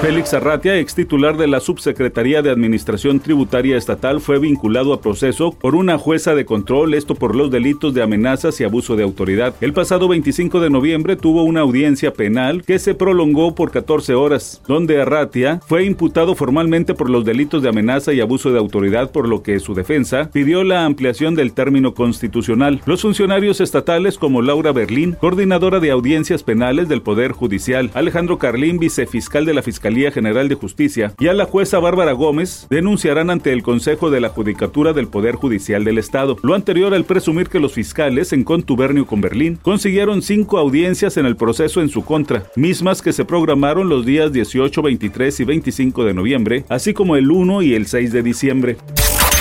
Félix Arratia, ex titular de la Subsecretaría de Administración Tributaria Estatal, fue vinculado a proceso por una jueza de control, esto por los delitos de amenazas y abuso de autoridad. El pasado 25 de noviembre tuvo una audiencia penal que se prolongó por 14 horas, donde Arratia fue imputado formalmente por los delitos de amenaza y abuso de autoridad, por lo que su defensa pidió la ampliación del término constitucional. Los funcionarios estatales como Laura Berlín, coordinadora de audiencias penales del Poder Judicial, Alejandro Carlín, vicefiscal de la Fiscalía, General de Justicia y a la jueza Bárbara Gómez denunciarán ante el Consejo de la Judicatura del Poder Judicial del Estado. Lo anterior al presumir que los fiscales, en contubernio con Berlín, consiguieron cinco audiencias en el proceso en su contra, mismas que se programaron los días 18, 23 y 25 de noviembre, así como el 1 y el 6 de diciembre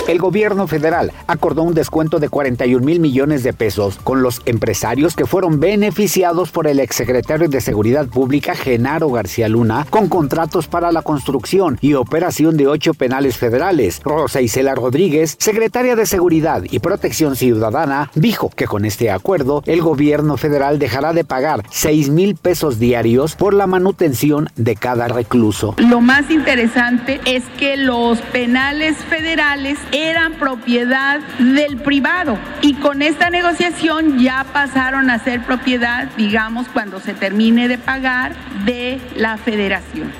el gobierno federal acordó un descuento de 41 mil millones de pesos con los empresarios que fueron beneficiados por el exsecretario de Seguridad Pública, Genaro García Luna, con contratos para la construcción y operación de ocho penales federales. Rosa Isela Rodríguez, secretaria de Seguridad y Protección Ciudadana, dijo que con este acuerdo el gobierno federal dejará de pagar 6 mil pesos diarios por la manutención de cada recluso. Lo más interesante es que los penales federales eran propiedad del privado y con esta negociación ya pasaron a ser propiedad, digamos, cuando se termine de pagar de la federación.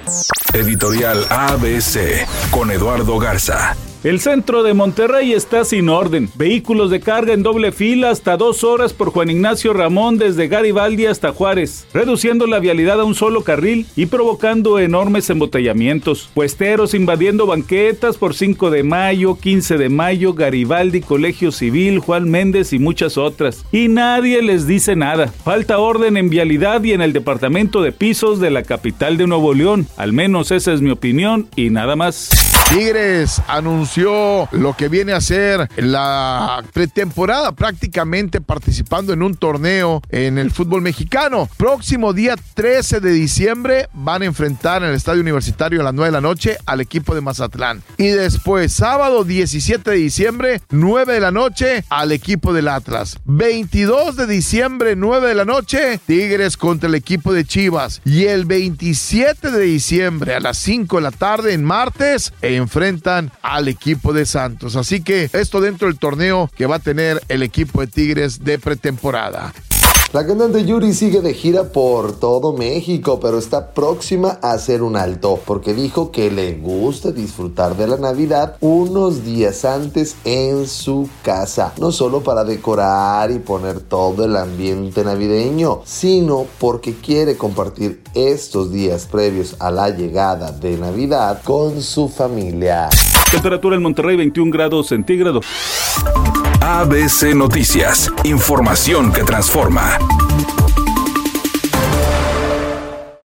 Editorial ABC con Eduardo Garza. El centro de Monterrey está sin orden. Vehículos de carga en doble fila hasta dos horas por Juan Ignacio Ramón desde Garibaldi hasta Juárez, reduciendo la vialidad a un solo carril y provocando enormes embotellamientos. Puesteros invadiendo banquetas por 5 de mayo, 15 de mayo, Garibaldi, Colegio Civil, Juan Méndez y muchas otras. Y nadie les dice nada. Falta orden en vialidad y en el departamento de pisos de la capital de Nuevo León. Al menos esa es mi opinión y nada más. Tigres anunció lo que viene a ser la pretemporada, prácticamente participando en un torneo en el fútbol mexicano. Próximo día 13 de diciembre van a enfrentar en el Estadio Universitario a las 9 de la noche al equipo de Mazatlán. Y después, sábado 17 de diciembre, 9 de la noche, al equipo del Atlas. 22 de diciembre, 9 de la noche, Tigres contra el equipo de Chivas. Y el 27 de diciembre a las 5 de la tarde, en martes, en enfrentan al equipo de Santos. Así que esto dentro del torneo que va a tener el equipo de Tigres de pretemporada. La cantante Yuri sigue de gira por todo México, pero está próxima a hacer un alto, porque dijo que le gusta disfrutar de la Navidad unos días antes en su casa, no solo para decorar y poner todo el ambiente navideño, sino porque quiere compartir estos días previos a la llegada de Navidad con su familia. Temperatura en Monterrey 21 grados centígrados. ABC Noticias, información que transforma.